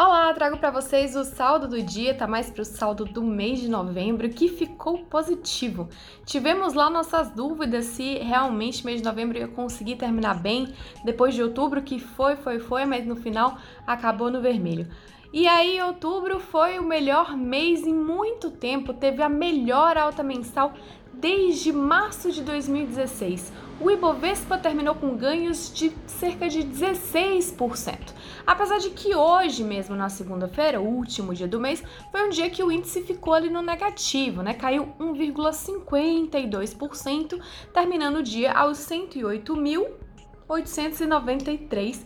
Olá, trago para vocês o saldo do dia, tá mais para o saldo do mês de novembro, que ficou positivo. Tivemos lá nossas dúvidas se realmente mês de novembro ia conseguir terminar bem, depois de outubro, que foi, foi, foi, mas no final acabou no vermelho. E aí, outubro foi o melhor mês em muito tempo, teve a melhor alta mensal desde março de 2016. O Ibovespa terminou com ganhos de cerca de 16%. Apesar de que hoje mesmo, na segunda-feira, o último dia do mês, foi um dia que o índice ficou ali no negativo, né? Caiu 1,52%, terminando o dia aos 108.893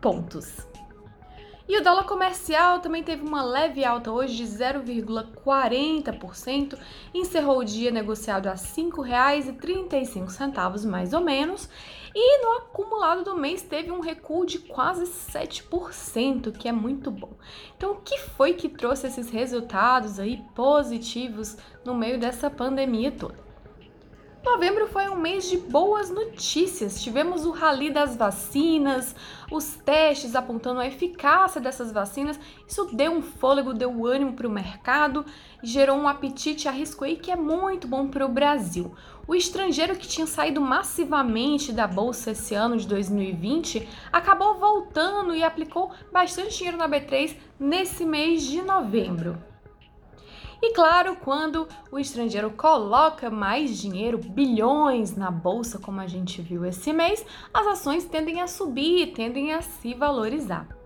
pontos. E o dólar comercial também teve uma leve alta hoje de 0,40%, encerrou o dia negociado a R$ 5,35 mais ou menos, e no acumulado do mês teve um recuo de quase 7%, que é muito bom. Então, o que foi que trouxe esses resultados aí positivos no meio dessa pandemia toda? Novembro foi um mês de boas notícias. Tivemos o rally das vacinas, os testes apontando a eficácia dessas vacinas. Isso deu um fôlego, deu ânimo para o mercado gerou um apetite a risco aí que é muito bom para o Brasil. O estrangeiro que tinha saído massivamente da bolsa esse ano de 2020 acabou voltando e aplicou bastante dinheiro na B3 nesse mês de novembro. E claro, quando o estrangeiro coloca mais dinheiro, bilhões na bolsa, como a gente viu esse mês, as ações tendem a subir, tendem a se valorizar.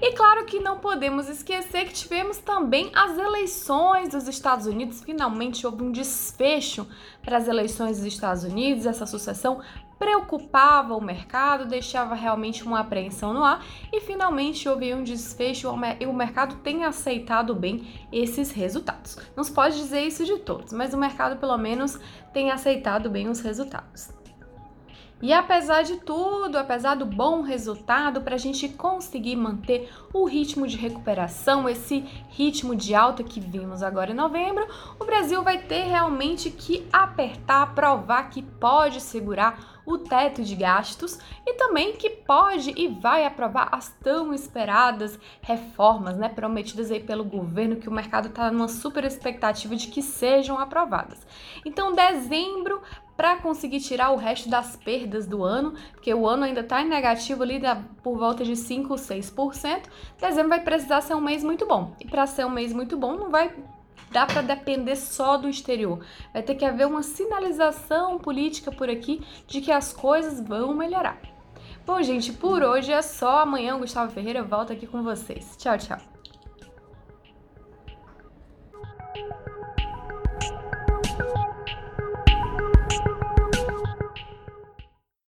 E claro que não podemos esquecer que tivemos também as eleições dos Estados Unidos. Finalmente houve um desfecho para as eleições dos Estados Unidos, essa sucessão preocupava o mercado, deixava realmente uma apreensão no ar e finalmente houve um desfecho e o mercado tem aceitado bem esses resultados. Não se pode dizer isso de todos, mas o mercado pelo menos tem aceitado bem os resultados. E apesar de tudo, apesar do bom resultado, para a gente conseguir manter o ritmo de recuperação, esse ritmo de alta que vimos agora em novembro, o Brasil vai ter realmente que apertar, provar que pode segurar o teto de gastos e também que pode e vai aprovar as tão esperadas reformas, né, prometidas aí pelo governo, que o mercado está numa super expectativa de que sejam aprovadas. Então, dezembro para conseguir tirar o resto das perdas do ano, porque o ano ainda está em negativo ali da, por volta de 5 ou 6%, dezembro vai precisar ser um mês muito bom. E para ser um mês muito bom, não vai dar para depender só do exterior. Vai ter que haver uma sinalização política por aqui de que as coisas vão melhorar. Bom, gente, por hoje é só. Amanhã o Gustavo Ferreira volta aqui com vocês. Tchau, tchau.